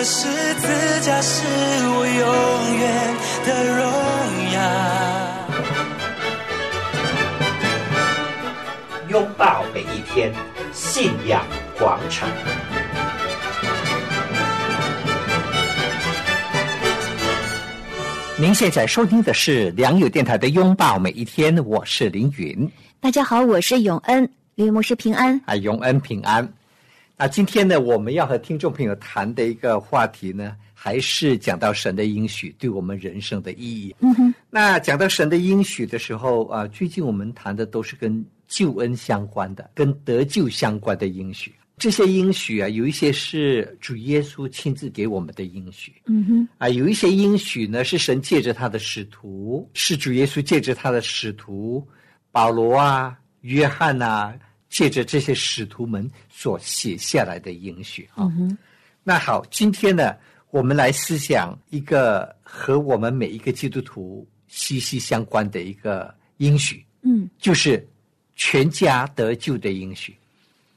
的十字架是我永远的荣耀。拥抱每一天，信仰广场。您现在收听的是良友电台的《拥抱每一天》，我是凌云。大家好，我是永恩，吕牧师平安啊，永恩平安。那今天呢，我们要和听众朋友谈的一个话题呢，还是讲到神的应许对我们人生的意义。嗯哼。那讲到神的应许的时候啊，最近我们谈的都是跟救恩相关的、跟得救相关的应许。这些应许啊，有一些是主耶稣亲自给我们的应许，嗯哼，啊，有一些应许呢是神借着他的使徒，是主耶稣借着他的使徒保罗啊、约翰呐，借着这些使徒们所写下来的应许啊。那好，今天呢，我们来思想一个和我们每一个基督徒息息相关的一个应许，嗯，就是全家得救的应许，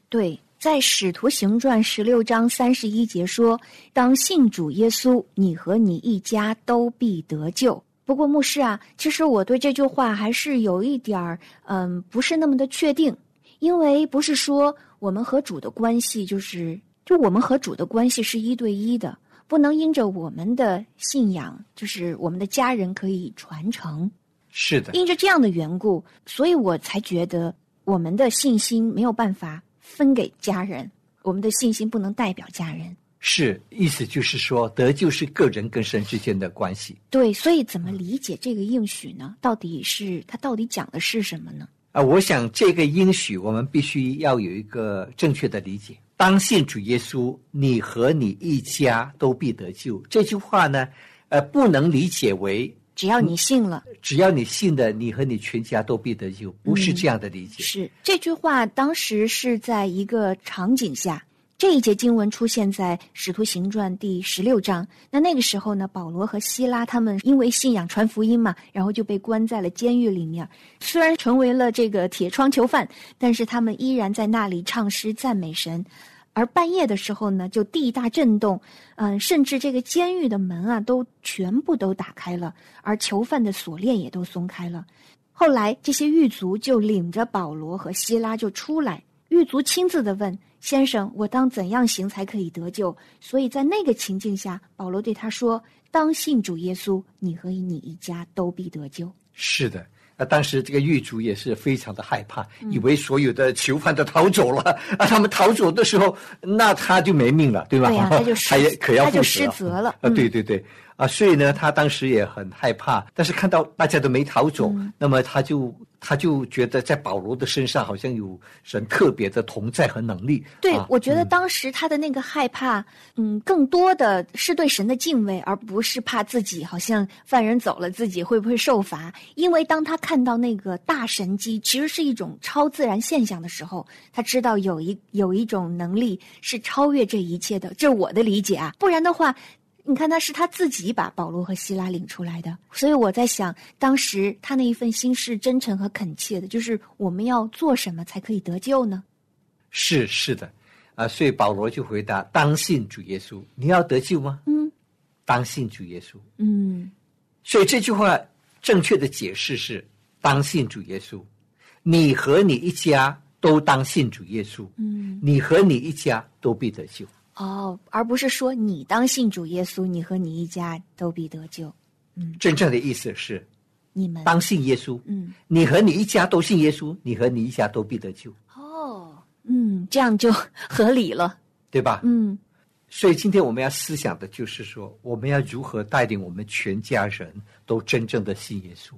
对。在《使徒行传》十六章三十一节说：“当信主耶稣，你和你一家都必得救。”不过，牧师啊，其实我对这句话还是有一点儿，嗯，不是那么的确定，因为不是说我们和主的关系就是，就我们和主的关系是一对一的，不能因着我们的信仰，就是我们的家人可以传承。是的，因着这样的缘故，所以我才觉得我们的信心没有办法。分给家人，我们的信心不能代表家人。是，意思就是说，得救是个人跟神之间的关系。对，所以怎么理解这个应许呢？到底是他到底讲的是什么呢？啊，我想这个应许我们必须要有一个正确的理解。当信主耶稣，你和你一家都必得救。这句话呢，呃，不能理解为。只要你信了，只要你信的，你和你全家都必得救，不是这样的理解。是这句话当时是在一个场景下，这一节经文出现在《使徒行传》第十六章。那那个时候呢，保罗和希拉他们因为信仰传福音嘛，然后就被关在了监狱里面。虽然成为了这个铁窗囚犯，但是他们依然在那里唱诗赞美神。而半夜的时候呢，就地大震动，嗯，甚至这个监狱的门啊，都全部都打开了，而囚犯的锁链也都松开了。后来这些狱卒就领着保罗和希拉就出来，狱卒亲自的问先生：“我当怎样行才可以得救？”所以在那个情境下，保罗对他说：“当信主耶稣，你和你一家都必得救。”是的。那，当时这个狱卒也是非常的害怕，以为所有的囚犯都逃走了。啊，他们逃走的时候，那他就没命了，对吧？对呀，他就 他也可要他就失责了。啊，对对对，啊，所以呢，他当时也很害怕。但是看到大家都没逃走，那么他就。他就觉得在保罗的身上好像有神特别的同在和能力。对，我觉得当时他的那个害怕，嗯，更多的是对神的敬畏，而不是怕自己好像犯人走了，自己会不会受罚。因为当他看到那个大神机其实是一种超自然现象的时候，他知道有一有一种能力是超越这一切的。这是我的理解啊，不然的话。你看，他是他自己把保罗和希拉领出来的，所以我在想，当时他那一份心是真诚和恳切的，就是我们要做什么才可以得救呢？是是的，啊，所以保罗就回答：当信主耶稣，你要得救吗？嗯，当信主耶稣。嗯，所以这句话正确的解释是：当信主耶稣，你和你一家都当信主耶稣。嗯，你和你一家都必得救。哦，而不是说你当信主耶稣，你和你一家都必得救。嗯，真正的意思是，你们当信耶稣。嗯，你和你一家都信耶稣，你和你一家都必得救。哦，嗯，这样就合理了，对吧？嗯，所以今天我们要思想的就是说，我们要如何带领我们全家人都真正的信耶稣，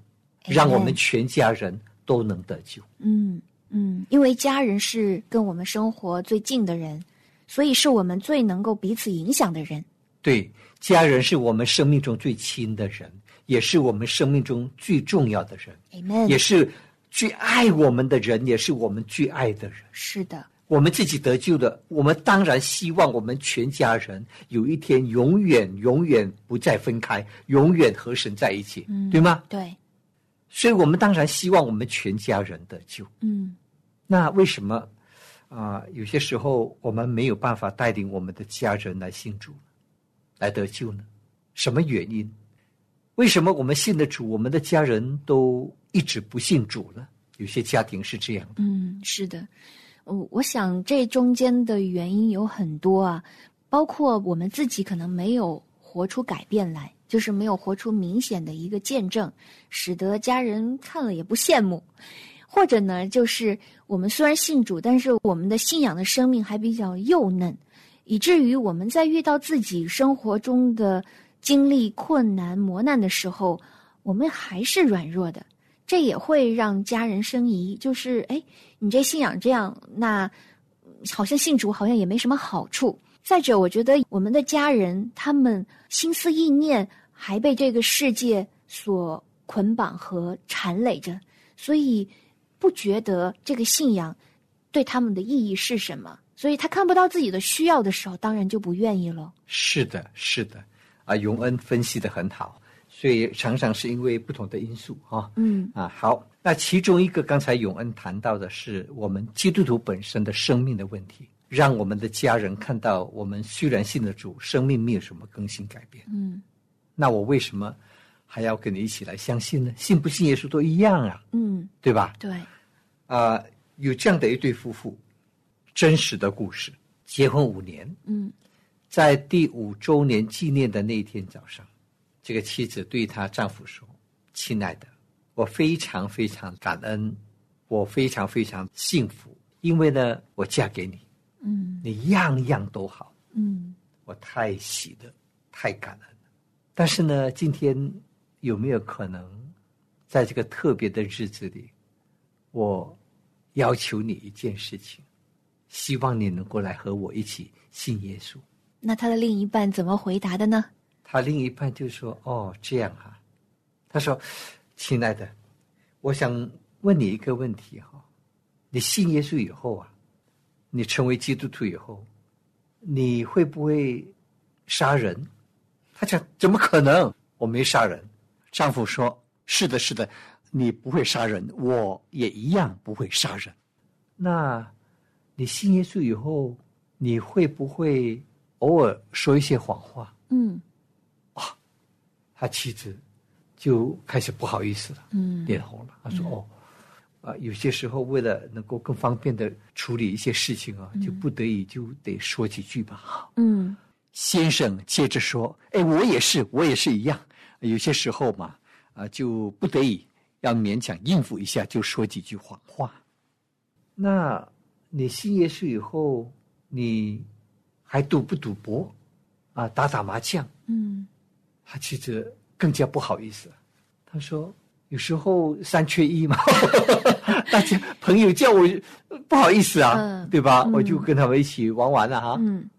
让我们全家人都能得救。嗯嗯，因为家人是跟我们生活最近的人。所以是我们最能够彼此影响的人。对，家人是我们生命中最亲的人，也是我们生命中最重要的人，Amen，也是最爱我们的人，也是我们最爱的人。是的，我们自己得救的，我们当然希望我们全家人有一天永远、永远不再分开，永远和神在一起，嗯对吗？对，所以我们当然希望我们全家人得救。嗯那为什么啊、有些时候我们没有办法带领我们的家人来信主，来得救呢？什么原因？为什么我们信的主，我们的家人都一直不信主呢？有些家庭是这样的。嗯，是的，我我想这中间的原因有很多啊，包括我们自己可能没有活出改变来，就是没有活出明显的一个见证，使得家人看了也不羡慕。或者呢，就是我们虽然信主，但是我们的信仰的生命还比较幼嫩，以至于我们在遇到自己生活中的经历困难磨难的时候，我们还是软弱的。这也会让家人生疑，就是哎，你这信仰这样，那好像信主好像也没什么好处。再者，我觉得我们的家人他们心思意念还被这个世界所捆绑和缠累着，所以不觉得这个信仰对他们的意义是什么。所以他看不到自己的需要的时候，当然就不愿意了。是的，是的，啊，永恩分析的很好，所以常常是因为不同的因素哦。嗯啊，好，那其中一个刚才永恩谈到的是我们基督徒本身的生命的问题，让我们的家人看到我们虽然信了主，生命没有什么更新改变。嗯那我为什么还要跟你一起来相信呢？信不信耶稣都一样啊，嗯，对吧？对，啊、有这样的一对夫妇，真实的故事，结婚五年，嗯在第五周年纪念的那一天早上，这个妻子对她丈夫说：“亲爱的，我非常非常感恩，我非常非常幸福，因为呢，我嫁给你，嗯你样样都好，嗯我太喜乐，太感恩了。但是呢，今天有没有可能，在这个特别的日子里，我要求你一件事情，希望你能够来和我一起信耶稣。”那他的另一半怎么回答的呢？他另一半就说：“哦，这样哈、他说：“亲爱的，我想问你一个问题哈、你信耶稣以后啊，你成为基督徒以后，你会不会杀人？”他讲：“怎么可能？我没杀人。”丈夫说：“是的，是的，你不会杀人，我也一样不会杀人。那你信耶稣以后，你会不会偶尔说一些谎话？”嗯他妻子就开始不好意思了，嗯脸红了。他说：“哦，啊，有些时候为了能够更方便的处理一些事情啊，就不得已就得说几句吧。”好，嗯先生接着说：“哎，我也是，我也是一样。有些时候嘛，啊，就不得已要勉强应付一下，就说几句谎话。那你信耶稣以后，你还赌不赌博？啊，打打麻将？”嗯他其实更加不好意思了，他说：“有时候三缺一嘛，大家朋友叫我不好意思啊，嗯对吧？嗯我就跟他们一起玩玩了哈。嗯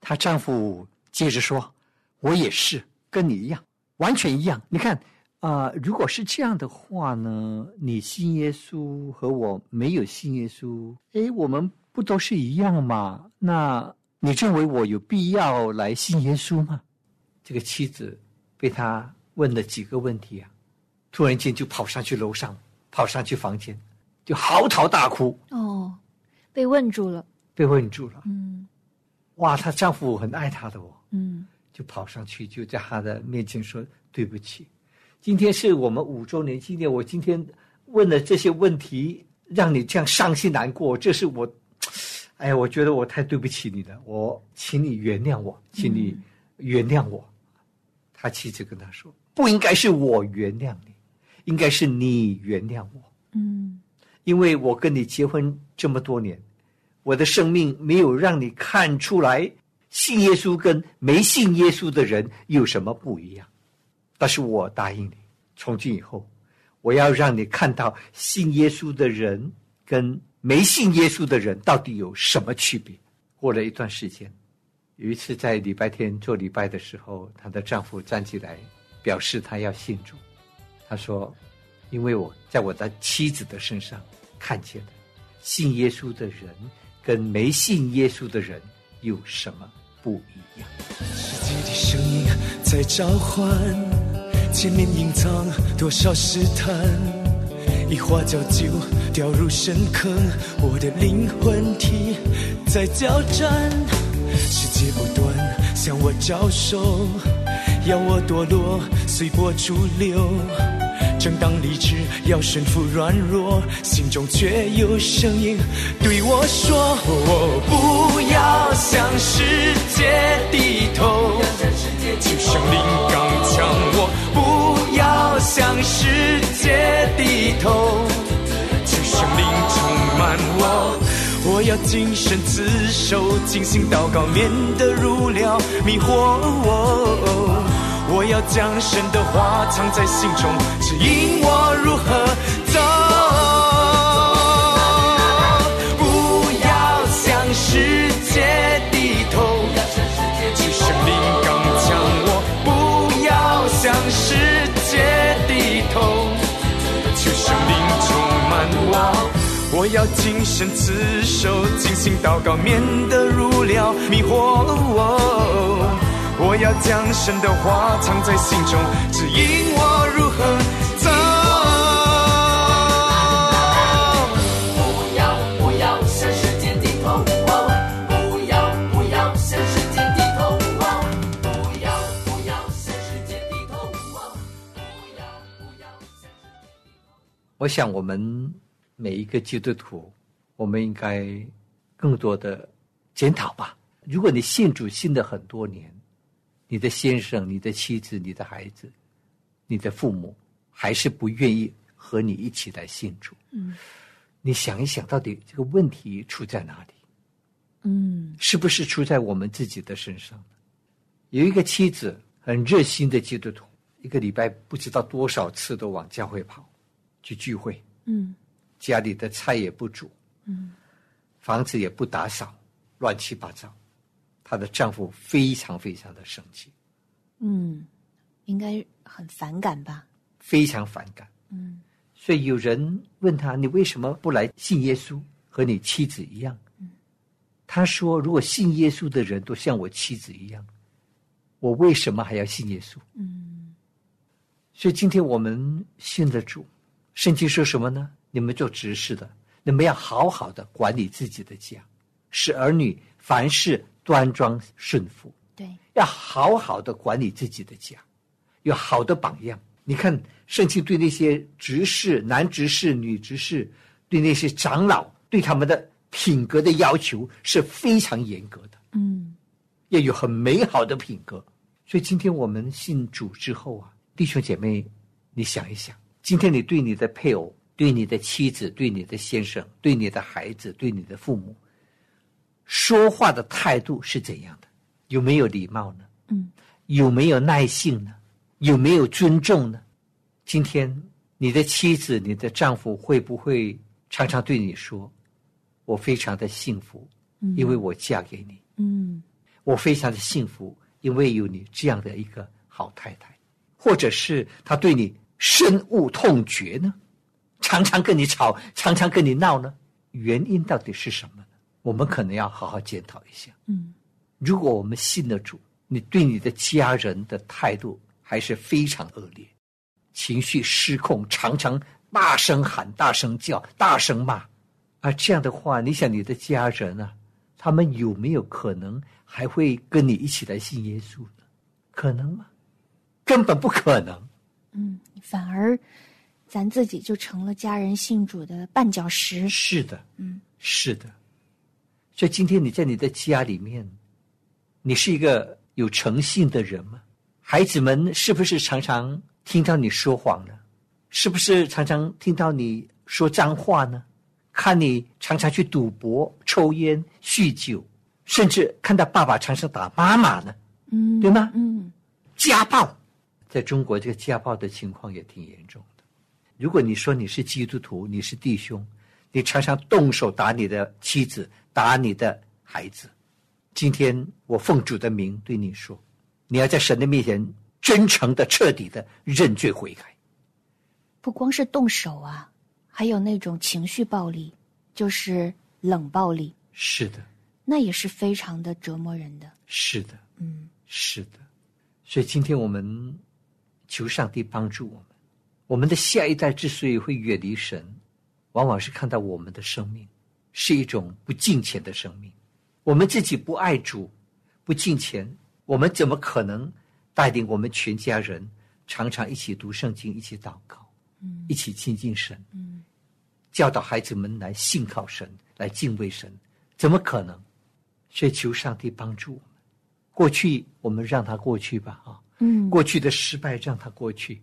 她丈夫接着说：“我也是跟你一样，完全一样。你看啊、如果是这样的话呢，你信耶稣和我没有信耶稣，诶，我们不都是一样吗？那你认为我有必要来信耶稣吗？”这个妻子被他问了几个问题啊，突然间就跑上去楼上，跑上去房间，就嚎啕大哭，哦，被问住了。被问住了。嗯哇，她丈夫很爱她的哦，嗯就跑上去，就在他的面前说：“对不起，今天是我们五周年纪念，我今天问了这些问题，让你这样伤心难过，这是我，哎呀，我觉得我太对不起你了，我请你原谅我，请你原谅我。他妻子跟他说：“不应该是我原谅你，应该是你原谅我，嗯。因为我跟你结婚这么多年，我的生命没有让你看出来信耶稣跟没信耶稣的人有什么不一样。但是我答应你，从今以后，我要让你看到信耶稣的人跟没信耶稣的人到底有什么区别。过了一段时间，有一次在礼拜天做礼拜的时候，她的丈夫站起来表示他要信主。他说：“因为我在我的妻子的身上看见了信耶稣的人跟没信耶稣的人有什么不一样。”世界的声音在召唤，前面隐藏多少试探，一花叫酒掉入深坑，我的灵魂体在交战。世界不断向我招手，要我堕落，随波逐流。正当理智要顺服软弱，心中却有声音对我说：我不要向世界低头，求圣灵刚强我；不要向世界低头，求圣灵充满我。我要谨慎自守，精心祷告，免得入了迷惑我。要将神的话藏在心中，指引我如何走。不要向世界低头，求圣灵刚强我。不要向世界低头，求圣灵充满我。我要谨慎自守，精心祷告，免得入了迷惑我。要将神的话藏在心中，指引我如何走。不要不要向世界低头，不要不要向世界低头，不要不要向世界低头，不要不要向。我想，我们每一个基督徒，我们应该更多的检讨吧。如果你信主信了很多年，你的先生、你的妻子、你的孩子、你的父母，还是不愿意和你一起来信主。嗯你想一想，到底这个问题出在哪里？嗯是不是出在我们自己的身上？有一个妻子很热心的基督徒，一个礼拜不知道多少次都往教会跑，去聚会，嗯家里的菜也不煮，嗯房子也不打扫，乱七八糟。她的丈夫非常非常的生气，嗯，应该很反感吧？非常反感。嗯所以有人问他：“你为什么不来信耶稣，和你妻子一样？”他说：“如果信耶稣的人都像我妻子一样，我为什么还要信耶稣？”嗯所以今天我们信的主，圣经说什么呢？你们做执事的，你们要好好的管理自己的家，使儿女凡事端庄顺服，对，要好好的管理自己的家，有好的榜样。你看，圣经对那些执事、男执事、女执事，对那些长老，对他们的品格的要求是非常严格的，嗯要有很美好的品格。所以今天我们信主之后啊，弟兄姐妹，你想一想，今天你对你的配偶、对你的妻子、对你的先生、对你的孩子、对你的父母，说话的态度是怎样的？有没有礼貌呢？嗯有没有耐性呢？有没有尊重呢？今天你的妻子、你的丈夫会不会常常对你说：“我非常的幸福，嗯因为我嫁给你；嗯我非常的幸福，因为有你这样的一个好太太。”或者是他对你深恶痛绝呢？常常跟你吵，常常跟你闹呢？原因到底是什么呢？我们可能要好好检讨一下。嗯如果我们信了主，你对你的家人的态度还是非常恶劣，情绪失控，常常大声喊、大声叫、大声骂，啊，这样的话，你想你的家人啊，他们有没有可能还会跟你一起来信耶稣呢？可能吗？根本不可能。嗯，反而咱自己就成了家人信主的绊脚石。是的，嗯是的。所以今天你在你的家里面，你是一个有诚信的人吗？孩子们是不是常常听到你说谎呢？是不是常常听到你说脏话呢？看你常常去赌博、抽烟、酗酒，甚至看到爸爸常常打妈妈呢？嗯，对吗嗯家暴，在中国这个家暴的情况也挺严重的。如果你说你是基督徒，你是弟兄，你常常动手打你的妻子，打你的孩子，今天我奉主的名对你说，你要在神的面前真诚的、彻底的认罪悔改。不光是动手啊，还有那种情绪暴力，就是冷暴力，是的，那也是非常的折磨人的。是的，嗯，是的。所以今天我们求上帝帮助我们。我们的下一代之所以会远离神，往往是看到我们的生命是一种不敬虔的生命。我们自己不爱主，不敬虔，我们怎么可能带领我们全家人常常一起读圣经、一起祷告、嗯一起亲近神？嗯教导孩子们来信靠神，来敬畏神，怎么可能？所以求上帝帮助我们。过去我们让它过去吧，啊，嗯，过去的失败让它过去。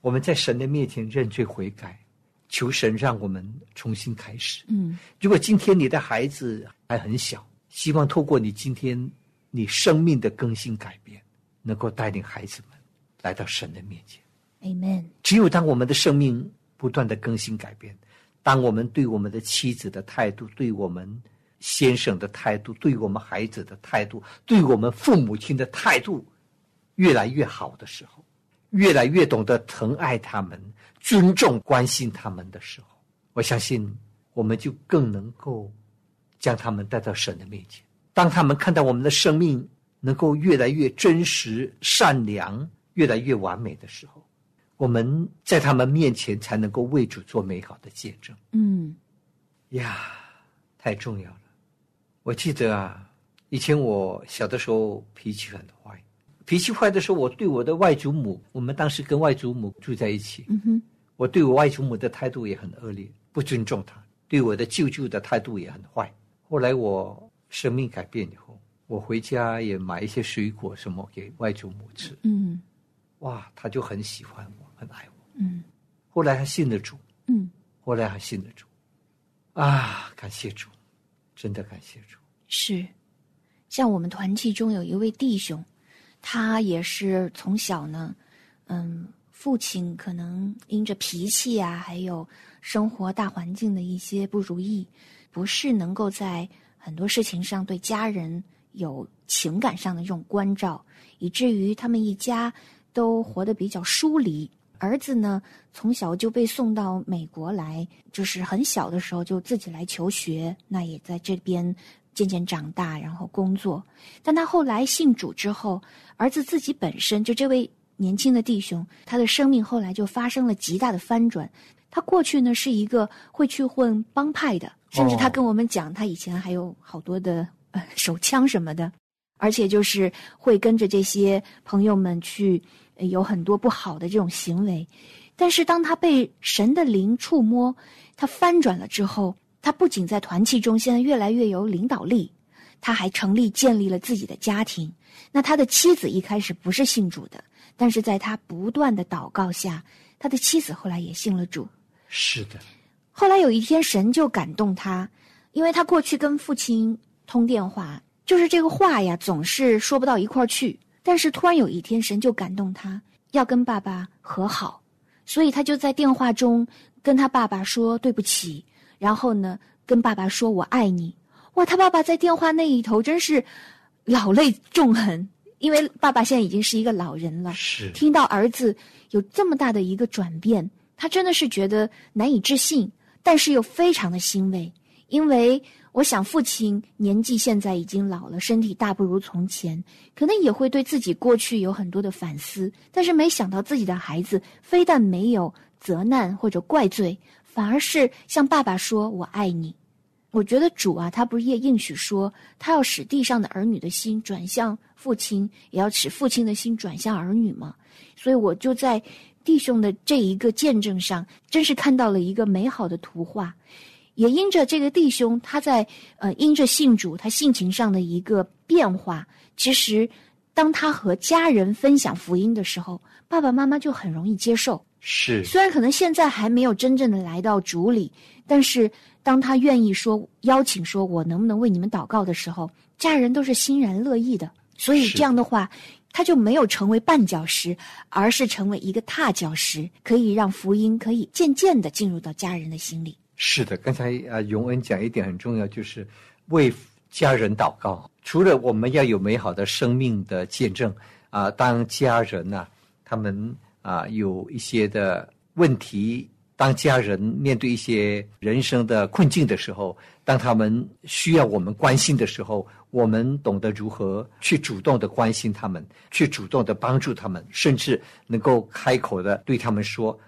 我们在神的面前认罪悔改，求神让我们重新开始。嗯如果今天你的孩子还很小，希望透过你今天你生命的更新改变，能够带领孩子们来到神的面前。，Amen。只有当我们的生命不断的更新改变，当我们对我们的妻子的态度、对我们先生的态度、对我们孩子的态度、对我们父母亲的态度越来越好的时候，越来越懂得疼爱他们、尊重、关心他们的时候，我相信我们就更能够将他们带到神的面前。当他们看到我们的生命能够越来越真实、善良、越来越完美的时候，我们在他们面前才能够为主做美好的见证嗯呀，太重要了。我记得啊，以前我小的时候脾气很坏，脾气坏的时候，我对我的外祖母，我们当时跟外祖母住在一起，嗯哼。我对我外祖母的态度也很恶劣，不尊重她；对我的舅舅的态度也很坏。后来我生命改变以后，我回家也买一些水果什么给外祖母吃，嗯。哇，她就很喜欢我，很爱我。嗯。后来还信了主，嗯，后来还信了主，啊，感谢主，真的感谢主。是。像我们团契中有一位弟兄，他也是从小呢，嗯，父亲可能因着脾气啊，还有生活大环境的一些不如意，不是能够在很多事情上对家人有情感上的这种关照，以至于他们一家都活得比较疏离。儿子呢，从小就被送到美国来，就是很小的时候就自己来求学，那也在这边渐渐长大，然后工作。但他后来信主之后，儿子自己本身就这位年轻的弟兄，他的生命后来就发生了极大的翻转。他过去呢是一个会去混帮派的，甚至他哦跟我们讲，他以前还有好多的呃手枪什么的，而且就是会跟着这些朋友们去、呃有很多不好的这种行为。但是当他被神的灵触摸，他翻转了之后，他不仅在团契中现在越来越有领导力，他还成立建立了自己的家庭。那他的妻子一开始不是信主的，但是在他不断的祷告下，他的妻子后来也信了主。是的，后来有一天，神就感动他，因为他过去跟父亲通电话，就是这个话呀，总是说不到一块儿去。但是突然有一天，神就感动他，要跟爸爸和好，所以他就在电话中跟他爸爸说对不起，然后呢，跟爸爸说我爱你。哇，他爸爸在电话那一头真是老泪纵横，因为爸爸现在已经是一个老人了，是。听到儿子有这么大的一个转变，他真的是觉得难以置信，但是又非常的欣慰，因为我想父亲年纪现在已经老了，身体大不如从前，可能也会对自己过去有很多的反思，但是没想到自己的孩子非但没有责难或者怪罪，反而是向爸爸说“我爱你”。我觉得主啊，他不是也应许说，他要使地上的儿女的心转向父亲，也要使父亲的心转向儿女吗？所以我就在弟兄的这一个见证上，真是看到了一个美好的图画。也因着这个弟兄，他在呃因着信主，他性情上的一个变化，其实当他和家人分享福音的时候，爸爸妈妈就很容易接受。是虽然可能现在还没有真正的来到主里，但是当他愿意说邀请说我能不能为你们祷告的时候，家人都是欣然乐意的。所以这样的话，他就没有成为绊脚石，而是成为一个踏脚石，可以让福音可以渐渐的进入到家人的心里。是的，刚才啊，永恩讲一点很重要，就是为家人祷告，除了我们要有美好的生命的见证啊，当家人呐、他们啊有一些的问题，当家人面对一些人生的困境的时候，当他们需要我们关心的时候，我们懂得如何去主动的关心他们，去主动的帮助他们，甚至能够开口的对他们说：“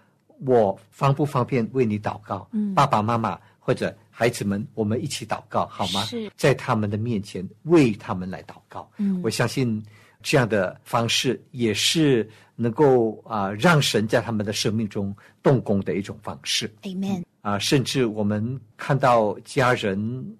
我方不方便为你祷告？”嗯爸爸妈妈或者孩子们，我们一起祷告好吗？是在他们的面前为他们来祷告。嗯我相信这样的方式也是能够啊、让神在他们的生命中动工的一种方式 Amen。啊、甚至我们看到家人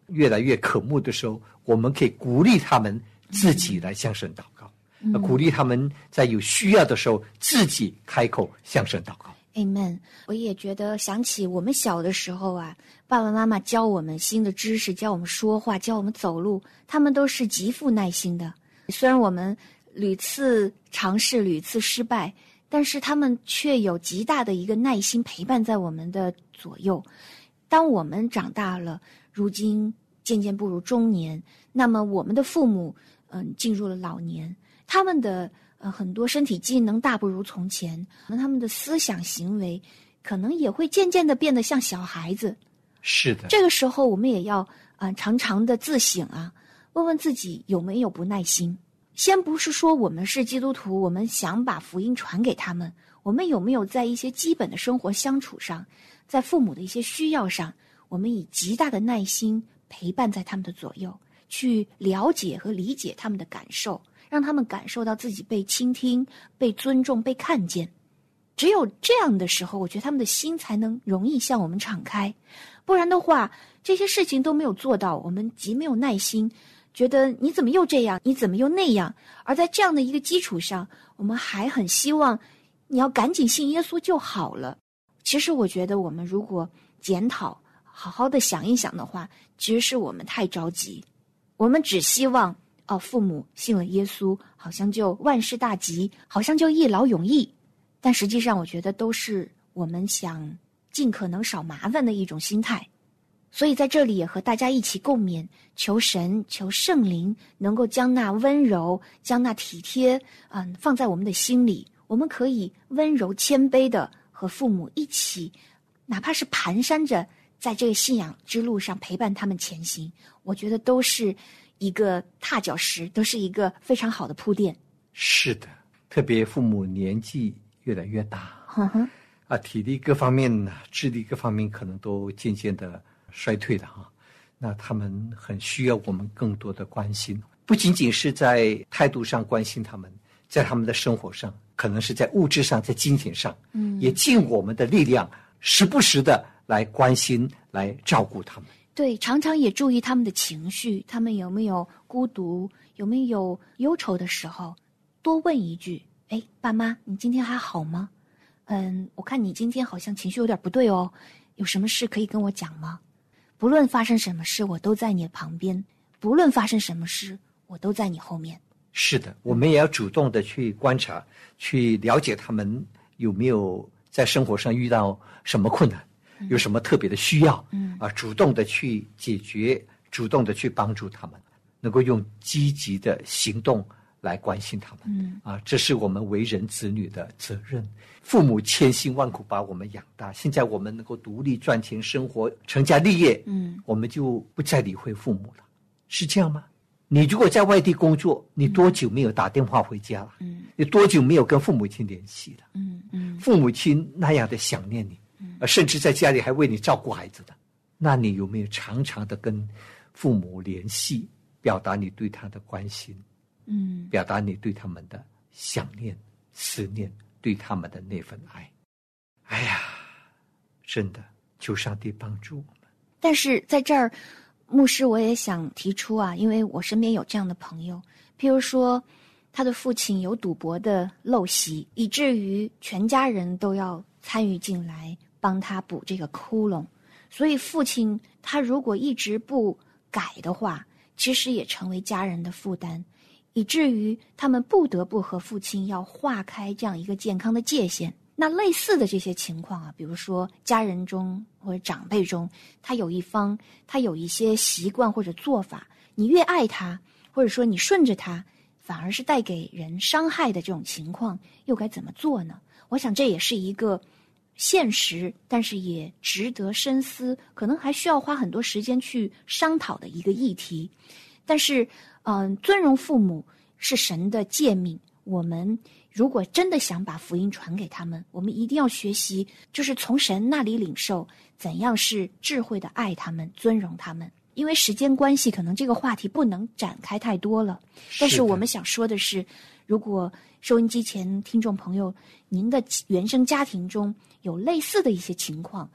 越来越渴慕的时候，我们可以鼓励他们自己来向神祷告，呃鼓励他们在有需要的时候自己开口向神祷告。Amen。我也觉得想起我们小的时候啊，爸爸妈妈教我们新的知识，教我们说话，教我们走路，他们都是极富耐心的。虽然我们屡次尝试，屡次失败，但是他们却有极大的一个耐心陪伴在我们的左右。当我们长大了，如今渐渐步入中年，那么我们的父母，嗯，进入了老年，他们的呃很多身体机能大不如从前，那他们的思想行为可能也会渐渐的变得像小孩子。是的，这个时候，我们也要啊、呃常常的自省啊，问问自己有没有不耐心。先不是说我们是基督徒，我们想把福音传给他们，我们有没有在一些基本的生活相处上，在父母的一些需要上，我们以极大的耐心陪伴在他们的左右，去了解和理解他们的感受，让他们感受到自己被倾听、被尊重、被看见。只有这样的时候，我觉得他们的心才能容易向我们敞开。不然的话，这些事情都没有做到，我们极没有耐心，觉得你怎么又这样，你怎么又那样？而在这样的一个基础上，我们还很希望你要赶紧信耶稣就好了。其实我觉得，我们如果检讨，好好的想一想的话，其实是我们太着急，我们只希望哦，父母信了耶稣，好像就万事大吉，好像就一劳永逸。但实际上，我觉得都是我们想尽可能少麻烦的一种心态。所以在这里也和大家一起共勉，求神、求圣灵能够将那温柔、将那体贴，嗯，放在我们的心里。我们可以温柔谦卑的和父母一起，哪怕是蹒跚着在这个信仰之路上陪伴他们前行，我觉得都是一个踏脚石，都是一个非常好的铺垫。是的，特别父母年纪越来越大，啊，体力各方面呢，智力各方面可能都渐渐的衰退的哈。那他们很需要我们更多的关心，不仅仅是在态度上关心他们，在他们的生活上，可能是在物质上，在金钱上，嗯也尽我们的力量，时不时的来关心、来照顾他们。对，常常也注意他们的情绪，他们有没有孤独，有没有忧愁的时候，多问一句：“哎，爸妈，你今天还好吗？嗯，我看你今天好像情绪有点不对哦，有什么事可以跟我讲吗？不论发生什么事，我都在你旁边；不论发生什么事，我都在你后面。是的，我们也要主动的去观察，去了解他们有没有在生活上遇到什么困难，有什么特别的需要，嗯啊，主动的去解决，主动的去帮助他们，能够用积极的行动来关心他们。嗯啊，这是我们为人子女的责任。父母千辛万苦把我们养大，现在我们能够独立赚钱生活、成家立业，嗯我们就不再理会父母了，是这样吗？你如果在外地工作，你多久没有打电话回家了？嗯你多久没有跟父母亲联系了？嗯嗯父母亲那样的想念你，呃，甚至在家里还为你照顾孩子的，那你有没有常常的跟父母联系，表达你对他的关心，嗯，表达你对他们的想念、思念，对他们的那份爱？哎呀，真的，求上帝帮助我们。但是在这儿，牧师我也想提出啊，因为我身边有这样的朋友，譬如说，他的父亲有赌博的陋习，以至于全家人都要参与进来帮他补这个窟窿。所以父亲他如果一直不改的话，其实也成为家人的负担，以至于他们不得不和父亲要划开这样一个健康的界限。那类似的这些情况啊，比如说家人中或者长辈中，他有一方他有一些习惯或者做法，你越爱他，或者说你顺着他，反而是带给人伤害的这种情况，又该怎么做呢？我想这也是一个现实，但是也值得深思，可能还需要花很多时间去商讨的一个议题。但是，嗯，尊荣父母是神的诫命，我们如果真的想把福音传给他们，我们一定要学习，就是从神那里领受怎样是智慧的爱他们、尊荣他们。因为时间关系，可能这个话题不能展开太多了。但是我们想说的是，如果收音机前听众朋友，您的原生家庭中有类似的一些情况，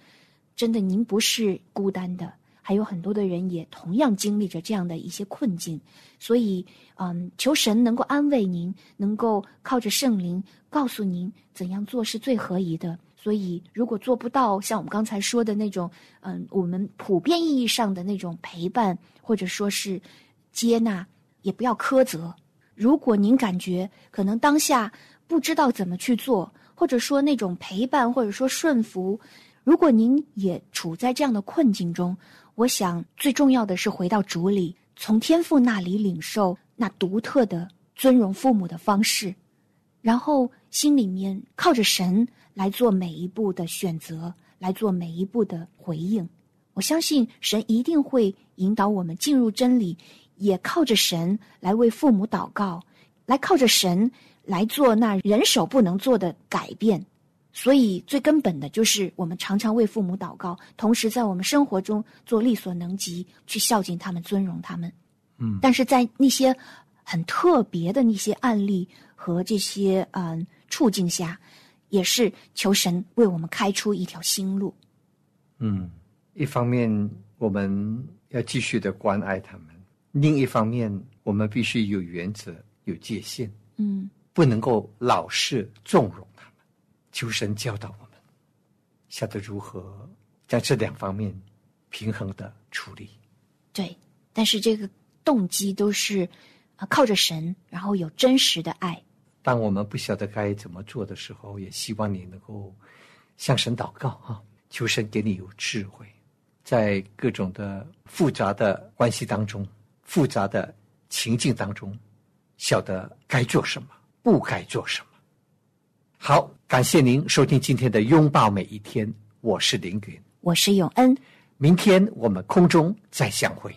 真的您不是孤单的，还有很多的人也同样经历着这样的一些困境。所以，嗯，求神能够安慰您，能够靠着圣灵告诉您怎样做是最合宜的。所以，如果做不到像我们刚才说的那种，嗯，我们普遍意义上的那种陪伴，或者说是接纳，也不要苛责。如果您感觉可能当下不知道怎么去做，或者说那种陪伴，或者说顺服，如果您也处在这样的困境中，我想最重要的是回到主里，从天父那里领受那独特的尊荣父母的方式，然后心里面靠着神来做每一步的选择，来做每一步的回应。我相信神一定会引导我们进入真理，也靠着神来为父母祷告，来靠着神来做那人手不能做的改变。所以最根本的就是我们常常为父母祷告，同时在我们生活中做力所能及去孝敬他们、尊荣他们。嗯，但是在那些很特别的那些案例和这些嗯处境下，也是求神为我们开出一条新路。嗯，一方面我们要继续的关爱他们，另一方面我们必须有原则、有界限，嗯不能够老是纵容。求神教导我们，晓得如何在这两方面平衡的处理。对，但是这个动机都是啊靠着神，然后有真实的爱。当我们不晓得该怎么做的时候，也希望你能够向神祷告啊，求神给你有智慧，在各种的复杂的关系当中、复杂的情境当中，晓得该做什么，不该做什么。好，感谢您收听今天的拥抱每一天，我是凌云，我是永恩，明天我们空中再相会。